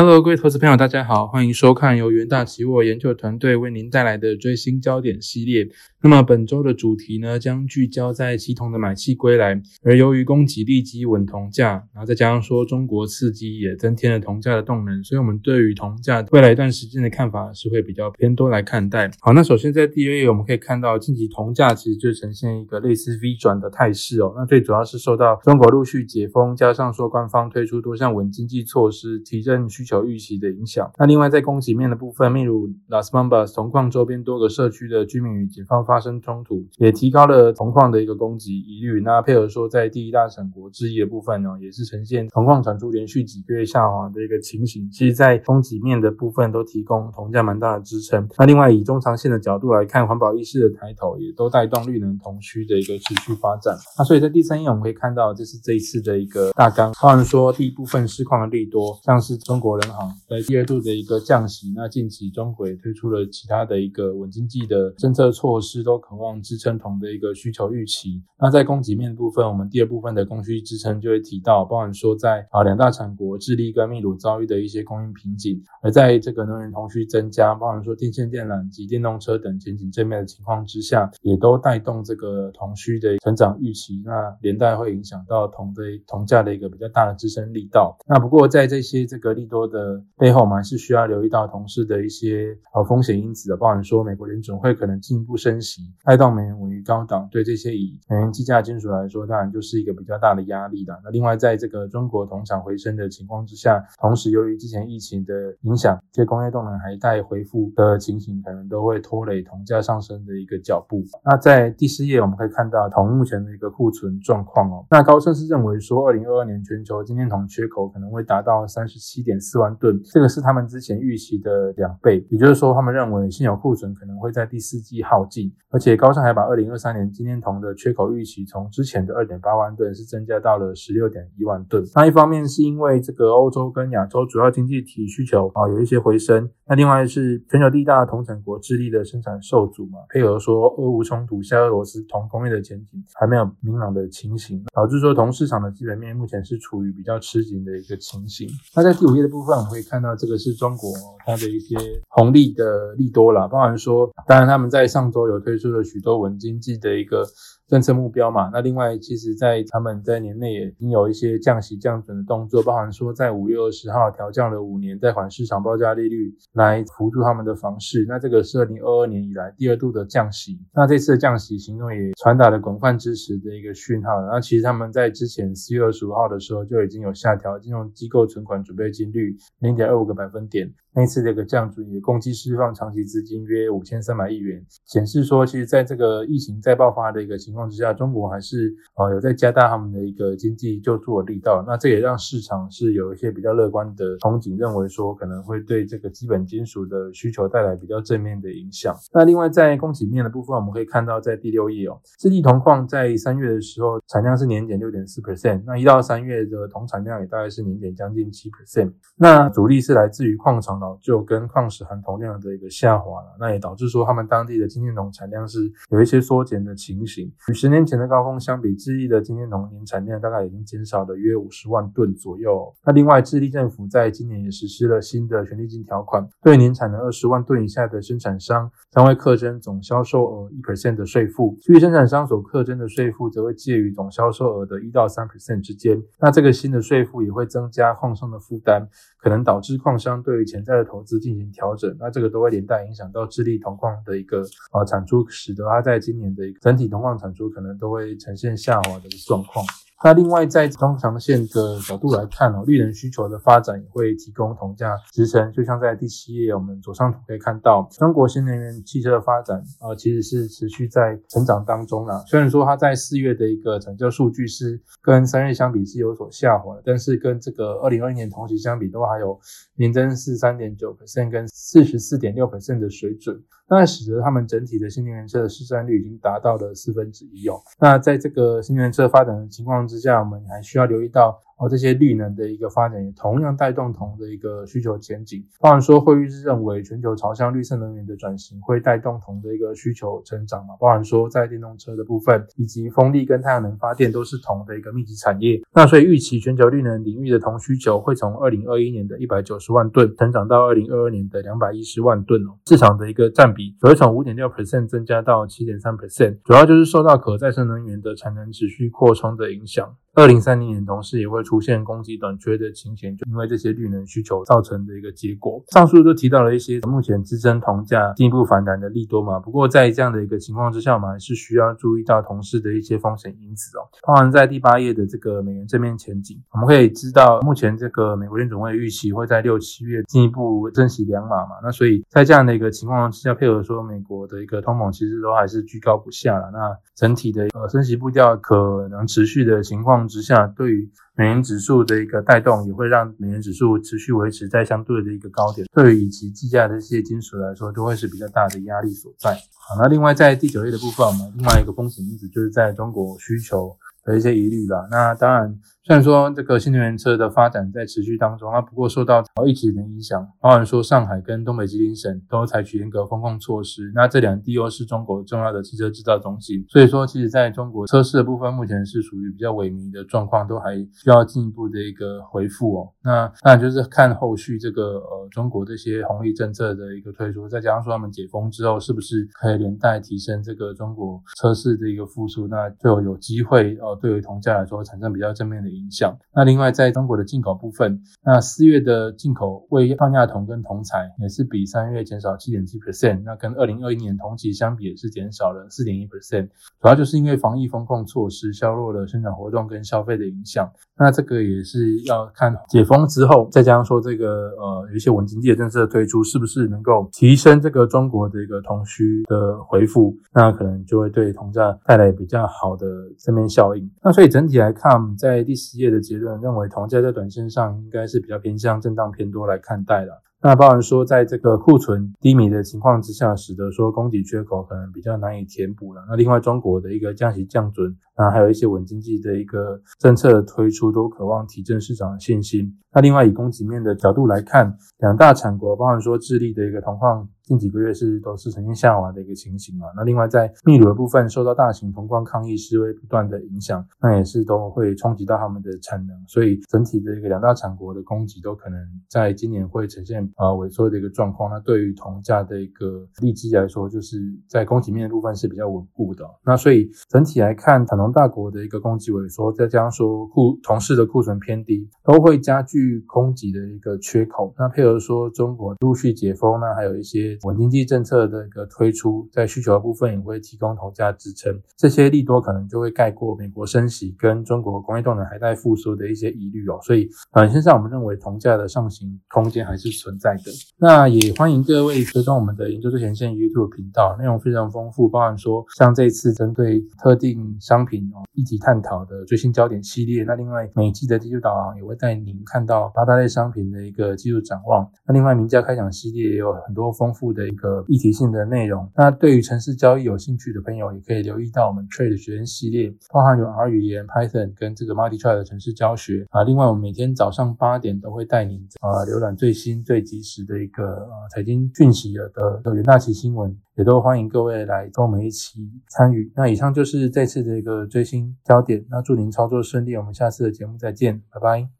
Hello，各位投资朋友，大家好，欢迎收看由元大期货研究团队为您带来的最新焦点系列。那么本周的主题呢，将聚焦在期铜的买气归来，而由于供给立即稳铜价，然后再加上说中国刺激也增添了铜价的动能，所以我们对于铜价未来一段时间的看法是会比较偏多来看待。好，那首先在第二页我们可以看到，近期铜价其实就呈现一个类似 V 转的态势哦。那最主要是受到中国陆续解封，加上说官方推出多项稳经济措施，提振需求预期的影响。那另外在供给面的部分，例如 Las Bambas 铜矿周边多个社区的居民与警方。发生冲突，也提高了铜矿的一个供给疑虑。那配合说，在第一大产国之一的部分呢，也是呈现铜矿产出连续几个月下滑的一个情形。其实，在供给面的部分都提供铜价蛮大的支撑。那另外以中长线的角度来看，环保意识的抬头也都带动绿能铜需的一个持续发展。那所以在第三页我们可以看到，这是这一次的一个大纲。当然说，第一部分市况的利多，像是中国人行在第二度的一个降息。那近期中国也推出了其他的一个稳经济的政策措施。都渴望支撑铜的一个需求预期。那在供给面部分，我们第二部分的供需支撑就会提到，包含说在啊两大产国智利跟秘鲁遭遇的一些供应瓶颈，而在这个能源铜需增加，包含说电线电缆及电动车等前景正面的情况之下，也都带动这个铜需的成长预期。那连带会影响到铜的铜价的一个比较大的支撑力道。那不过在这些这个利多的背后，我们还是需要留意到同时的一些呃风险因子的，包含说美国联准会可能进一步升息。带动美元稳于高档，对这些以美元计价金属来说，当然就是一个比较大的压力了。那另外，在这个中国铜厂回升的情况之下，同时由于之前疫情的影响，这些工业动能还待恢复的情形，可能都会拖累铜价上升的一个脚步。那在第四页，我们可以看到铜目前的一个库存状况哦。那高盛是认为说，二零二二年全球今天铜缺口可能会达到三十七点四万吨，这个是他们之前预期的两倍。也就是说，他们认为现有库存可能会在第四季耗尽。而且高盛还把二零二三年今天铜的缺口预期从之前的二点八万吨是增加到了十六点一万吨。那一方面是因为这个欧洲跟亚洲主要经济体需求啊有一些回升，那另外是全球第一大铜产国智利的生产受阻嘛，配合说俄乌冲突下俄罗斯铜工业的前景还没有明朗的情形，导致说铜市场的基本面目前是处于比较吃紧的一个情形。那在第五页的部分，我们可以看到这个是中国它的一些红利的利多了，包含说，当然他们在上周有推。推出了许多稳经济的一个政策目标嘛，那另外其实，在他们在年内也已经有一些降息降准的动作，包含说在五月二十号调降了五年贷款市场报价利率来辅助他们的房市，那这个是二零二二年以来第二度的降息，那这次的降息行动也传达了广泛支持的一个讯号。那其实他们在之前四月二十五号的时候就已经有下调金融机构存款准备金率零点二五个百分点。那次这个降准也共计释放长期资金约五千三百亿元，显示说，其实在这个疫情再爆发的一个情况之下，中国还是啊有在加大他们的一个经济救助的力道。那这也让市场是有一些比较乐观的憧憬，认为说可能会对这个基本金属的需求带来比较正面的影响。那另外在供给面的部分，我们可以看到在第六页哦，智利铜矿在三月的时候产量是年减六点四 percent，那一到三月的铜产量也大概是年减将近七 percent。那主力是来自于矿场。就跟矿石含铜量的一个下滑了，那也导致说他们当地的精炼铜产量是有一些缩减的情形。与十年前的高峰相比，智利的精炼铜年产量大概已经减少了约五十万吨左右。那另外，智利政府在今年也实施了新的权利金条款，对年产能二十万吨以下的生产商将会课征总销售额一 percent 的税负，至于生产商所课征的税负则会介于总销售额的一到三 percent 之间。那这个新的税负也会增加矿商的负担，可能导致矿商对于潜在的投资进行调整，那这个都会连带影响到智利铜矿的一个呃产出，使得它在今年的一个整体铜矿产出可能都会呈现下滑的状况。那另外，在中长线的角度来看哦，绿能需求的发展也会提供铜价支撑。就像在第七页，我们左上图可以看到，中国新能源汽车的发展啊，其实是持续在成长当中啦。虽然说它在四月的一个成交数据是跟三月相比是有所下滑，但是跟这个二零二一年同期相比，都还有年增四三点九 percent 跟四十四点六 percent 的水准，那使得他们整体的新能源车的市占率已经达到了四分之一哦。那在这个新能源车发展的情况，之下，我们还需要留意到。哦，这些绿能的一个发展也同样带动铜的一个需求前景。当然说，惠誉是认为全球朝向绿色能源的转型会带动铜的一个需求成长嘛，包含说在电动车的部分，以及风力跟太阳能发电都是铜的一个密集产业。那所以预期全球绿能领域的铜需求会从二零二一年的一百九十万吨成长到二零二二年的两百一十万吨哦，市场的一个占比会从五点六 percent 增加到七点三 percent，主要就是受到可再生能源的产能持续扩充的影响。二零三零年同时也会出现供给短缺的情形，就因为这些绿能需求造成的一个结果。上述都提到了一些目前支撑铜价进一步反弹的利多嘛。不过在这样的一个情况之下，我们还是需要注意到同时的一些风险因子哦。包含在第八页的这个美元正面前景，我们可以知道目前这个美国联总会预期会在六七月进一步增息两码嘛。那所以在这样的一个情况之下，配合说美国的一个通膨其实都还是居高不下了。那整体的呃升息步调可能持续的情况之下，对于美元指数的一个带动，也会让美元指数持续维持在相对的一个高点。对于以及计价的这些金属来说，都会是比较大的压力所在。好，那另外在第九页的部分，我们另外一个风险因子就是在中国需求的一些疑虑了。那当然。虽然说这个新能源车的发展在持续当中啊，不过受到疫情的影响，包含说上海跟东北吉林省都采取严格风控措施。那这两地又是中国重要的汽车制造中心，所以说其实在中国车市的部分，目前是属于比较萎靡的状况，都还需要进一步的一个回复哦。那当然就是看后续这个呃中国这些红利政策的一个推出，再加上说他们解封之后，是不是可以连带提升这个中国车市的一个复苏，那就有机会呃对于铜价来说产生比较正面的。影影响。那另外，在中国的进口部分，那四月的进口为泛亚铜跟铜材也是比三月减少七点七 percent，那跟二零二一年同期相比也是减少了四点一 percent，主要就是因为防疫风控措施削弱了生产活动跟消费的影响。那这个也是要看解封之后，再加上说这个呃有一些稳经济的政策推出，是不是能够提升这个中国的一个铜需的回复，那可能就会对铜价带来比较好的正面效应。那所以整体来看，在第十页的结论认为，铜价在短线上应该是比较偏向震荡偏多来看待的。那包含说，在这个库存低迷的情况之下，使得说供给缺口可能比较难以填补了。那另外，中国的一个降息降准，那还有一些稳经济的一个政策推出，都渴望提振市场的信心。那另外，以供给面的角度来看，两大产国，包含说智利的一个铜矿。近几个月是都是呈现下滑的一个情形啊。那另外在秘鲁的部分，受到大型铜矿抗议示威不断的影响，那也是都会冲击到他们的产能，所以整体的一个两大产国的供给都可能在今年会呈现啊萎缩的一个状况。那对于铜价的一个利基来说，就是在供给面的部分是比较稳固的。那所以整体来看，产能大国的一个供给萎缩，再加上说库铜市的库存偏低，都会加剧供给的一个缺口。那配合说中国陆续解封，那还有一些。稳经济政策的一个推出，在需求的部分也会提供铜价支撑，这些利多可能就会盖过美国升息跟中国工业动能还在复苏的一些疑虑哦。所以短线上我们认为铜价的上行空间还是存在的。那也欢迎各位追踪我们的研究最前线 YouTube 频道，内容非常丰富，包含说像这次针对特定商品哦议题探讨的最新焦点系列。那另外每季的技术导航也会带您看到八大类商品的一个技术展望。那另外名家开讲系列也有很多丰富。的一个议题性的内容，那对于城市交易有兴趣的朋友，也可以留意到我们 Trade 学院系列，包含有 R 语言、Python 跟这个 Multi Trade 的城市教学啊。另外，我们每天早上八点都会带您啊浏览最新最及时的一个呃财经讯息的的元大旗新闻，也都欢迎各位来跟我们一起参与。那以上就是这次的一个最新焦点，那祝您操作顺利，我们下次的节目再见，拜拜。